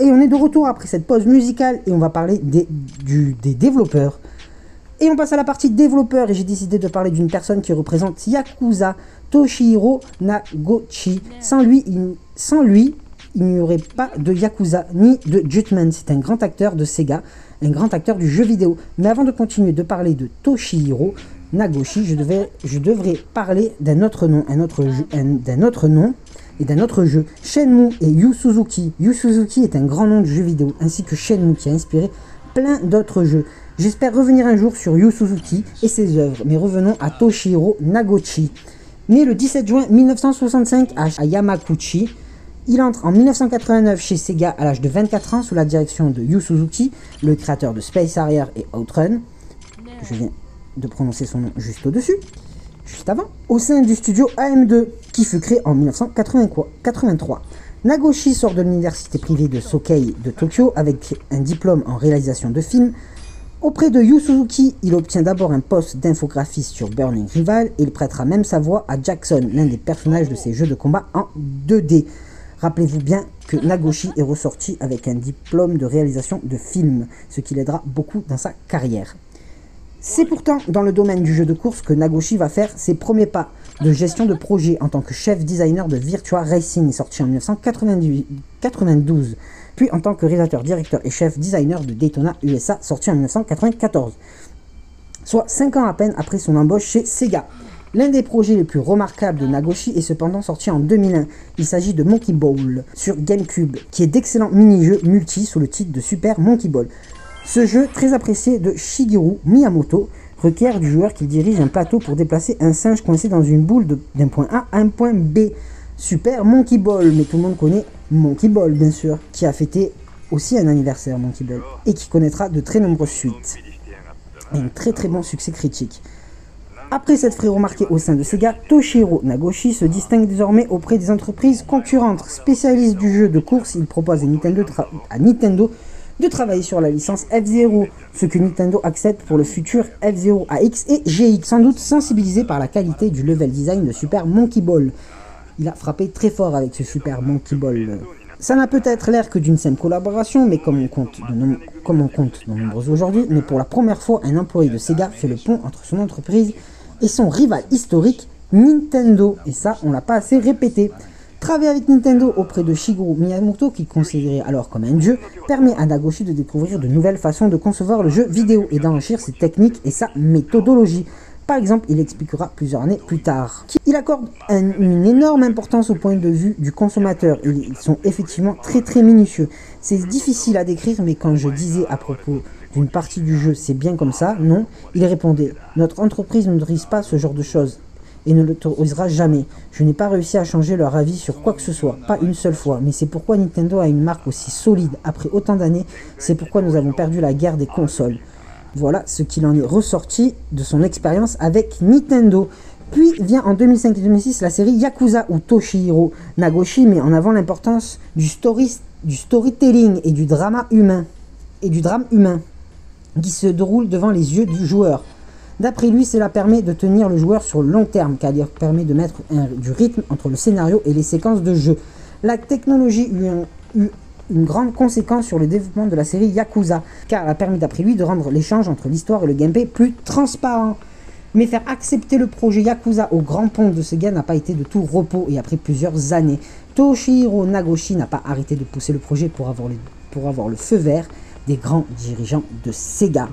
et on est de retour après cette pause musicale et on va parler des, développeurs. Et on passe à la partie développeurs et j'ai décidé de parler d'une personne qui représente Yakuza, Toshihiro Nagochi. Sans lui, il, sans lui, il n'y aurait pas de Yakuza ni de Jutman. C'est un grand acteur de Sega, un grand acteur du jeu vidéo. Mais avant de continuer de parler de Toshihiro Nagoshi, je, devais, je devrais parler d'un autre nom, d'un autre nom et d'un autre jeu, Shenmue et Yu Suzuki. Yu Suzuki est un grand nom de jeu vidéo, ainsi que Shenmue qui a inspiré plein d'autres jeux. J'espère revenir un jour sur Yu Suzuki et ses œuvres, mais revenons à Toshihiro Nagochi. Né le 17 juin 1965 à à Yamaguchi, il entre en 1989 chez Sega à l'âge de 24 ans sous la direction de Yu Suzuki, le créateur de Space Harrier et Outrun. Je viens de prononcer son nom juste au-dessus, juste avant, au sein du studio AM2, qui fut créé en 1983. Nagoshi sort de l'université privée de Sokei de Tokyo avec un diplôme en réalisation de films. Auprès de Yu Suzuki, il obtient d'abord un poste d'infographiste sur Burning Rival et il prêtera même sa voix à Jackson, l'un des personnages de ses jeux de combat en 2D. Rappelez-vous bien que Nagoshi est ressorti avec un diplôme de réalisation de films, ce qui l'aidera beaucoup dans sa carrière. C'est pourtant dans le domaine du jeu de course que Nagoshi va faire ses premiers pas de gestion de projet en tant que chef designer de Virtua Racing, sorti en 1992, puis en tant que réalisateur, directeur et chef designer de Daytona USA, sorti en 1994, soit 5 ans à peine après son embauche chez Sega. L'un des projets les plus remarquables de Nagoshi est cependant sorti en 2001. Il s'agit de Monkey Ball sur GameCube, qui est d'excellents mini-jeux multi sous le titre de Super Monkey Ball. Ce jeu, très apprécié de Shigeru Miyamoto, requiert du joueur qu'il dirige un plateau pour déplacer un singe coincé dans une boule d'un point A à un point B. Super Monkey Ball, mais tout le monde connaît Monkey Ball bien sûr, qui a fêté aussi un anniversaire Monkey Ball, et qui connaîtra de très nombreuses suites. Un très très bon succès critique. Après s'être fait remarquer au sein de Sega, Toshiro Nagoshi se distingue désormais auprès des entreprises concurrentes. Spécialiste du jeu de course, il propose à Nintendo de travailler sur la licence F-Zero, ce que Nintendo accepte pour le futur F-Zero AX et GX, sans doute sensibilisé par la qualité du level design de Super Monkey Ball. Il a frappé très fort avec ce Super Monkey Ball. Ça n'a peut-être l'air que d'une simple collaboration, mais comme on compte de, nom- de nombreux aujourd'hui, mais pour la première fois, un employé de Sega fait le pont entre son entreprise et son rival historique, Nintendo. Et ça, on l'a pas assez répété. Travailler avec Nintendo auprès de Shigeru Miyamoto, qu'il considérait alors comme un dieu, permet à Nagoshi de découvrir de nouvelles façons de concevoir le jeu vidéo et d'enrichir ses techniques et sa méthodologie. Par exemple, il expliquera plusieurs années plus tard. Il accorde un- une énorme importance au point de vue du consommateur. Ils sont effectivement très très minutieux. C'est difficile à décrire, mais quand je disais à propos d'une partie du jeu, c'est bien comme ça, non, il répondait Notre entreprise n'autorise pas ce genre de choses et ne l'autorisera jamais. Je n'ai pas réussi à changer leur avis sur quoi que ce soit, pas une seule fois, mais c'est pourquoi Nintendo a une marque aussi solide après autant d'années, c'est pourquoi nous avons perdu la guerre des consoles. Voilà ce qu'il en est ressorti de son expérience avec Nintendo. Puis vient en 2005 et 2006 la série Yakuza où Toshihiro Nagoshi met en avant l'importance du, story, du storytelling et du drama humain et du drame humain qui se déroule devant les yeux du joueur. D'après lui, cela permet de tenir le joueur sur le long terme, car il permet de mettre du rythme entre le scénario et les séquences de jeu. La technologie lui a eu une grande conséquence sur le développement de la série Yakuza, car elle a permis d'après lui de rendre l'échange entre l'histoire et le gameplay plus transparent. Mais faire accepter le projet Yakuza au grand pont de Sega n'a pas été de tout repos et après plusieurs années, Toshihiro Nagoshi n'a pas arrêté de pousser le projet pour avoir le feu vert des grands dirigeants de Sega.